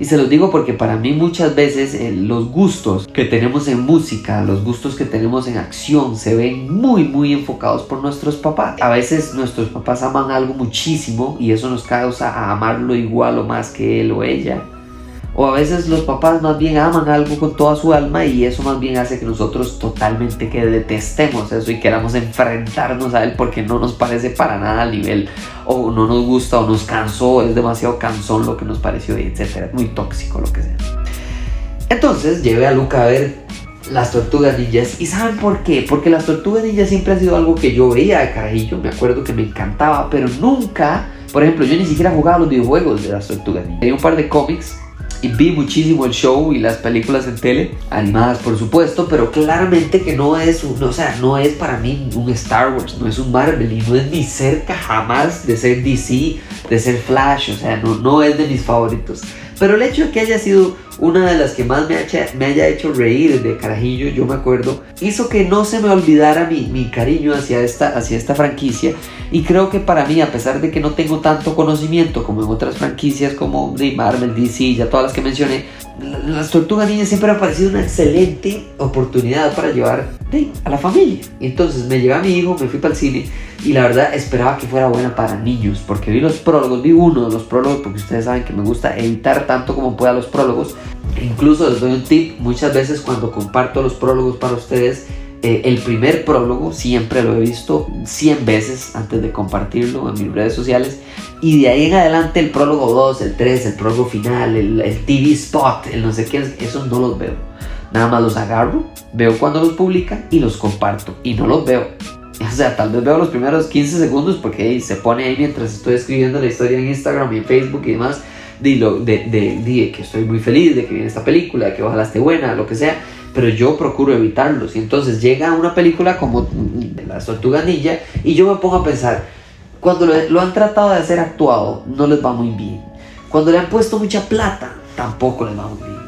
Y se los digo porque para mí muchas veces eh, los gustos que tenemos en música, los gustos que tenemos en acción, se ven muy, muy enfocados por nuestros papás. A veces nuestros papás aman algo muchísimo y eso nos causa a amarlo igual o más que él o ella. O a veces los papás más bien aman algo con toda su alma y eso más bien hace que nosotros totalmente que detestemos eso y queramos enfrentarnos a él porque no nos parece para nada al nivel o no nos gusta o nos cansó, es demasiado cansón lo que nos pareció, etcétera, muy tóxico lo que sea. Entonces llevé a Luca a ver las tortugas ninjas. ¿Y saben por qué? Porque las tortugas ninjas siempre ha sido algo que yo veía de carajillo, me acuerdo que me encantaba, pero nunca, por ejemplo, yo ni siquiera jugaba los videojuegos de las tortugas ninjas. Hay un par de cómics y vi muchísimo el show y las películas en tele, animadas por supuesto, pero claramente que no es, un, o sea, no es para mí un Star Wars, no es un Marvel y no es ni cerca jamás de ser DC, de ser Flash, o sea, no, no es de mis favoritos. Pero el hecho de que haya sido una de las que más me, me haya hecho reír de carajillo, yo me acuerdo, hizo que no se me olvidara mi, mi cariño hacia esta, hacia esta franquicia. Y creo que para mí, a pesar de que no tengo tanto conocimiento como en otras franquicias como de Marvel, DC, ya todas las que mencioné, las tortugas niñas siempre ha parecido una excelente oportunidad para llevar a la familia. Entonces me llevé a mi hijo, me fui para el cine y la verdad esperaba que fuera buena para niños porque vi los prólogos, vi uno de los prólogos porque ustedes saben que me gusta editar tanto como pueda los prólogos. Incluso les doy un tip, muchas veces cuando comparto los prólogos para ustedes, eh, el primer prólogo siempre lo he visto 100 veces antes de compartirlo en mis redes sociales y de ahí en adelante el prólogo 2, el 3, el prólogo final, el, el TV spot, el no sé qué, eso no los veo. Nada más los agarro, veo cuando los publican y los comparto y no los veo. O sea, tal vez veo los primeros 15 segundos porque se pone ahí mientras estoy escribiendo la historia en Instagram y en Facebook y demás. De, de, de, que estoy muy feliz de que viene esta película, de que ojalá esté buena, lo que sea. Pero yo procuro evitarlos. Y entonces llega una película como La Tortuga Ninja y yo me pongo a pensar, cuando lo, lo han tratado de hacer actuado, no les va muy bien. Cuando le han puesto mucha plata, tampoco les va muy bien.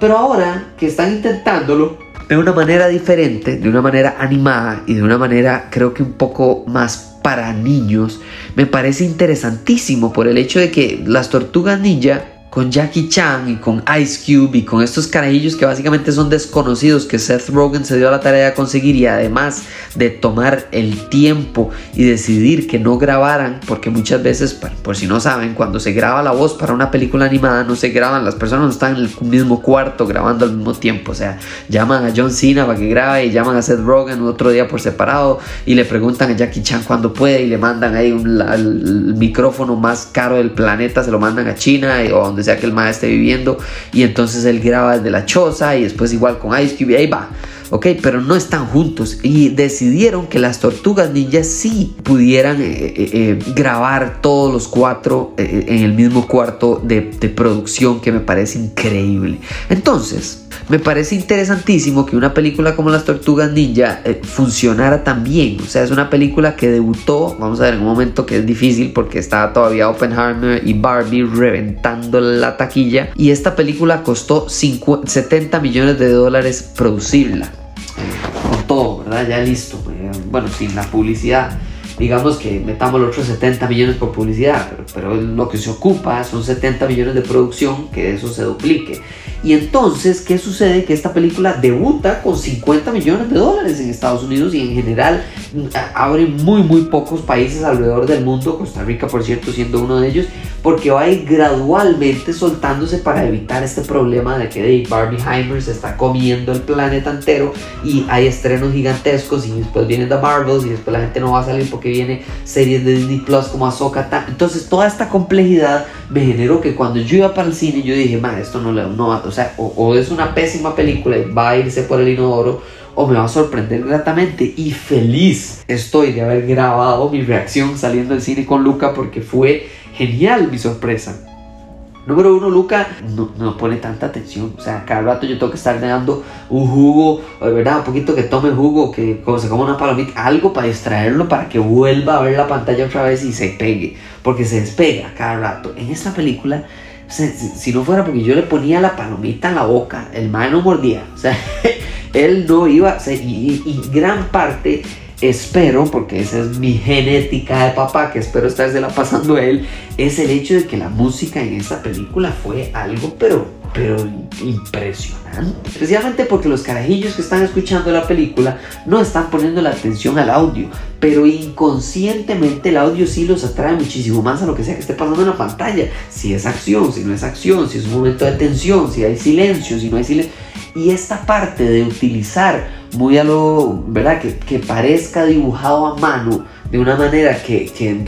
Pero ahora que están intentándolo, de una manera diferente, de una manera animada y de una manera creo que un poco más para niños, me parece interesantísimo por el hecho de que las tortugas ninja con Jackie Chan y con Ice Cube y con estos carajillos que básicamente son desconocidos que Seth Rogen se dio a la tarea de conseguir y además de tomar el tiempo y decidir que no grabaran porque muchas veces por si no saben cuando se graba la voz para una película animada no se graban las personas no están en el mismo cuarto grabando al mismo tiempo o sea llaman a John Cena para que grabe y llaman a Seth Rogen otro día por separado y le preguntan a Jackie Chan cuando puede y le mandan ahí un, el, micrófono más caro del planeta se lo mandan a China o donde sea que el maestro esté viviendo y entonces él graba desde la choza y después igual con Ice Cube y ahí va. Ok, pero no están juntos y decidieron que las tortugas ninjas sí pudieran eh, eh, eh, grabar todos los cuatro en el mismo cuarto de, de producción que me parece increíble. Entonces, me parece interesantísimo que una película como Las Tortugas Ninja eh, funcionara tan bien. O sea, es una película que debutó, vamos a ver, en un momento que es difícil porque estaba todavía Oppenheimer y Barbie reventando la taquilla. Y esta película costó 70 millones de dólares producirla. con todo, ¿verdad? Ya listo. Eh, bueno, sin la publicidad digamos que metamos los otros 70 millones por publicidad, pero, pero, lo que se ocupa son 70 millones de producción, que eso se duplique. Y entonces, ¿qué sucede? Que esta película debuta con 50 millones de dólares en Estados Unidos y en general mm, abre muy muy pocos países alrededor del mundo, Costa Rica por cierto siendo uno de ellos, porque va a ir gradualmente soltándose para evitar este problema de que Dave Barbieheimer se está comiendo el planeta entero y hay estrenos gigantescos y después vienen The Marvels y después la gente no va a salir porque viene series de Disney Plus como Ahsoka. Entonces toda esta complejidad me generó que cuando yo iba para el cine yo dije, ma, esto no le no, o sea, o, es una pésima película y va a irse por el inodoro o me va a sorprender gratamente y feliz estoy de haber grabado mi reacción saliendo del cine con Luca porque fue genial mi sorpresa. Número uno, Luca no, no, pone tanta atención. O sea, cada rato yo tengo que estar dando un jugo, ¿verdad? Un poquito que tome jugo, que como se coma una palomita, algo para distraerlo, para que vuelva a ver la pantalla otra vez y se pegue. Porque se despega cada rato. En esta película, si, no fuera porque yo le ponía la palomita en la boca, el man no mordía. O sea, él no iba. O y, y gran parte espero, porque esa es mi genética de papá, que espero la pasando a él, es el hecho de que la música en esta película fue algo, pero, pero impresionante. Especialmente porque los carajillos que están escuchando la película no están poniendo la atención al audio, pero inconscientemente el audio sí los atrae muchísimo más a lo que sea que esté pasando en la pantalla. Si es acción, si no es acción, si es un momento de tensión, si hay silencio, si no hay silencio. Y esta parte de utilizar muy a lo, ¿verdad? Que, parezca dibujado a mano de una manera que, que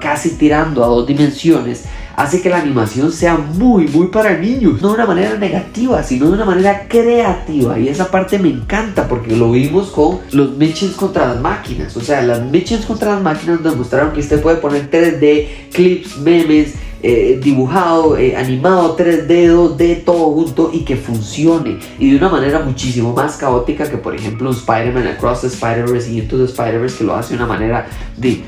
casi tirando a dos dimensiones, hace que la animación sea muy, muy para niños. No de una manera negativa, sino de una manera creativa. Y esa parte me encanta porque lo vimos con los Mitchens contra las máquinas. O sea, las Mitchens contra las máquinas demostraron que usted puede poner 3D, clips, memes, eh, dibujado, eh, animado, 3D, 2D, todo junto y que funcione. Y de una manera muchísimo más caótica que, por ejemplo, Spider-Man Across the Spider-Verse y Into the Spider-Verse que lo hace de una manera de,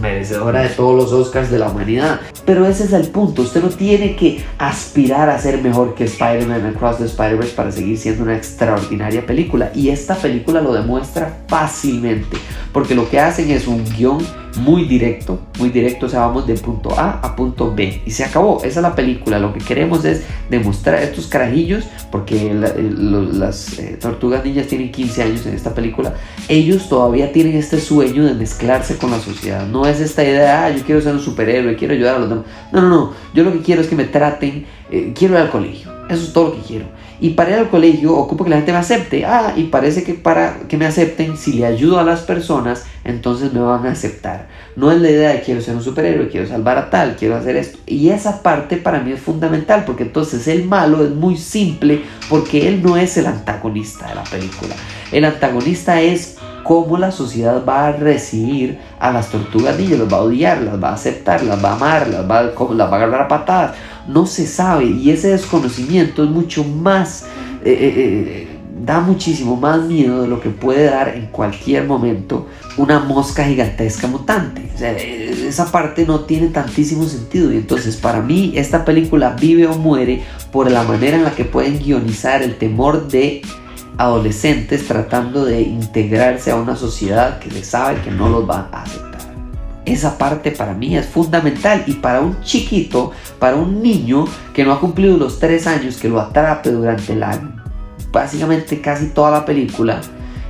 merecedora de todos los Oscars de la humanidad. Pero ese es el punto. Usted no tiene que aspirar a ser mejor que Spider-Man Across the Spider-Verse para seguir siendo una extraordinaria película. Y esta película lo demuestra fácilmente. Porque lo que hacen es un guion muy directo, muy directo, o sea, vamos de punto A a punto B y se acabó, esa es la película, lo que queremos es demostrar estos carajillos, porque las eh, tortugas niñas tienen 15 años en esta película, ellos todavía tienen este sueño de mezclarse con la sociedad, no es esta idea, ah, yo quiero ser un superhéroe, quiero ayudar a los demás, no, no, no, yo lo que quiero es que me traten, eh, quiero ir al colegio, eso es todo lo que quiero. Y para ir al colegio ocupo que la gente me acepte. Ah, y parece que para que me acepten, si le ayudo a las personas, entonces me van a aceptar. No es la idea de quiero ser un superhéroe, quiero salvar a tal, quiero hacer esto. Y esa parte para mí es fundamental, porque entonces el malo es muy simple, porque él no es el antagonista de la película. El antagonista es cómo la sociedad va a recibir a las tortugas niñas, las va a odiar, las va a aceptar, las va a amar, las va, las a agarrar a patadas no se sabe y ese desconocimiento es mucho más, eh, eh, eh, da muchísimo más miedo de lo que puede dar en cualquier momento una mosca gigantesca mutante. esa parte no tiene tantísimo sentido y entonces para mí esta película vive o muere por la manera en la que pueden guionizar el temor de adolescentes tratando de integrarse a una sociedad que les sabe que no los va a aceptar. Esa parte para mí es fundamental y para un chiquito, para un niño que no ha cumplido los tres años, que lo atrape durante la, básicamente casi toda la película,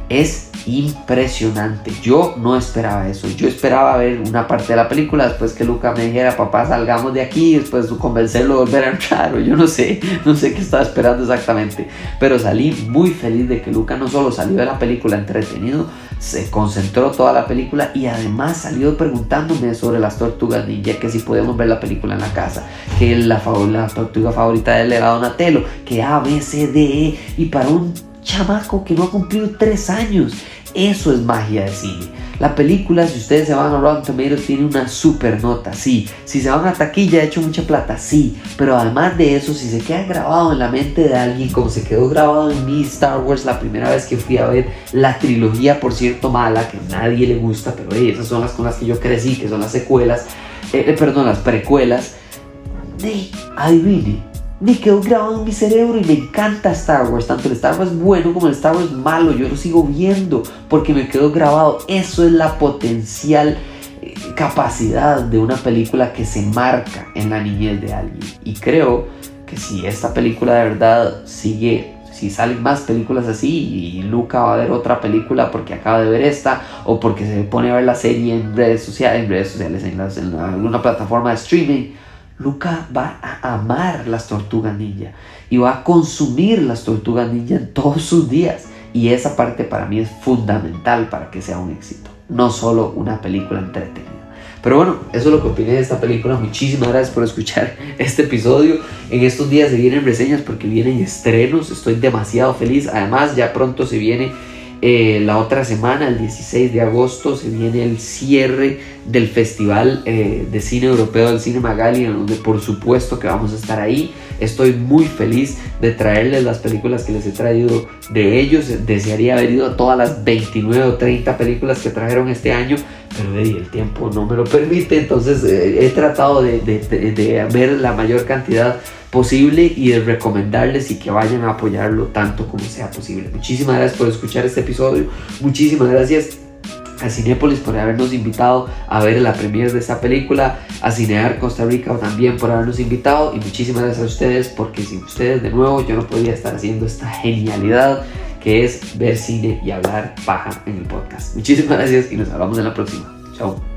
es impresionante. Yo no esperaba eso. Yo esperaba ver una parte de la película después que Luca me dijera, papá, salgamos de aquí, después convencerlo de volver a entrar. O yo no sé, no sé qué estaba esperando exactamente. Pero salí muy feliz de que Luca no solo salió de la película entretenido, se concentró toda la película y además salió preguntándome sobre las tortugas ninja, que si podemos ver la película en la casa, que la, la tortuga favorita de él era Donatello, que A, B, C, D, E, y para un chamaco que no ha cumplido tres años, eso es magia de cine. La película, si ustedes se van a Rotten Tomatoes, tiene una super nota, sí. Si se van a taquilla, ha hecho mucha plata, sí. Pero además de eso, si se queda grabado en la mente de alguien, como se quedó grabado en mi Star Wars la primera vez que fui a ver la trilogía, por cierto, mala, que a nadie le gusta, pero esas son las con las que yo crecí, que son las secuelas, eh, eh, perdón, las precuelas. De, adivine, me quedó grabado en mi cerebro y me encanta Star Wars, tanto el Star Wars bueno como el Star Wars malo, yo lo sigo viendo porque me quedó grabado. Eso es la potencial eh, capacidad de una película que se marca en la niñez de alguien. Y creo que si esta película de verdad sigue, si salen más películas así y Luca va a ver otra película porque acaba de ver esta o porque se pone a ver la serie en redes sociales, en redes sociales, en, en alguna plataforma de streaming Luca va a amar las tortugas ninja y va a consumir las tortugas ninja en todos sus días. Y esa parte para mí es fundamental para que sea un éxito, no solo una película entretenida. Pero bueno, eso es lo que opiné de esta película. Muchísimas gracias por escuchar este episodio. En estos días se vienen reseñas porque vienen estrenos. Estoy demasiado feliz. Además, ya pronto se viene Eh, la otra semana, el 16 de agosto, se viene el cierre del Festival eh, de Cine Europeo del Cine Magali, donde por supuesto que vamos a estar ahí. Estoy muy feliz de traerles las películas que les he traído de ellos. Desearía haber ido a todas las 29 o 30 películas que trajeron este año, pero el tiempo no me lo permite. Entonces eh, he tratado de, de ver la mayor cantidad posible y de recomendarles y que vayan a apoyarlo tanto como sea posible. Muchísimas gracias por escuchar este episodio. Muchísimas gracias a Cinépolis por habernos invitado a ver la premiere de esta película, a Cinear Costa Rica también por habernos invitado y muchísimas gracias a ustedes porque sin ustedes de nuevo yo no podría estar haciendo esta genialidad que es ver cine y hablar paja en el podcast. Muchísimas gracias y nos hablamos en la próxima. Chao.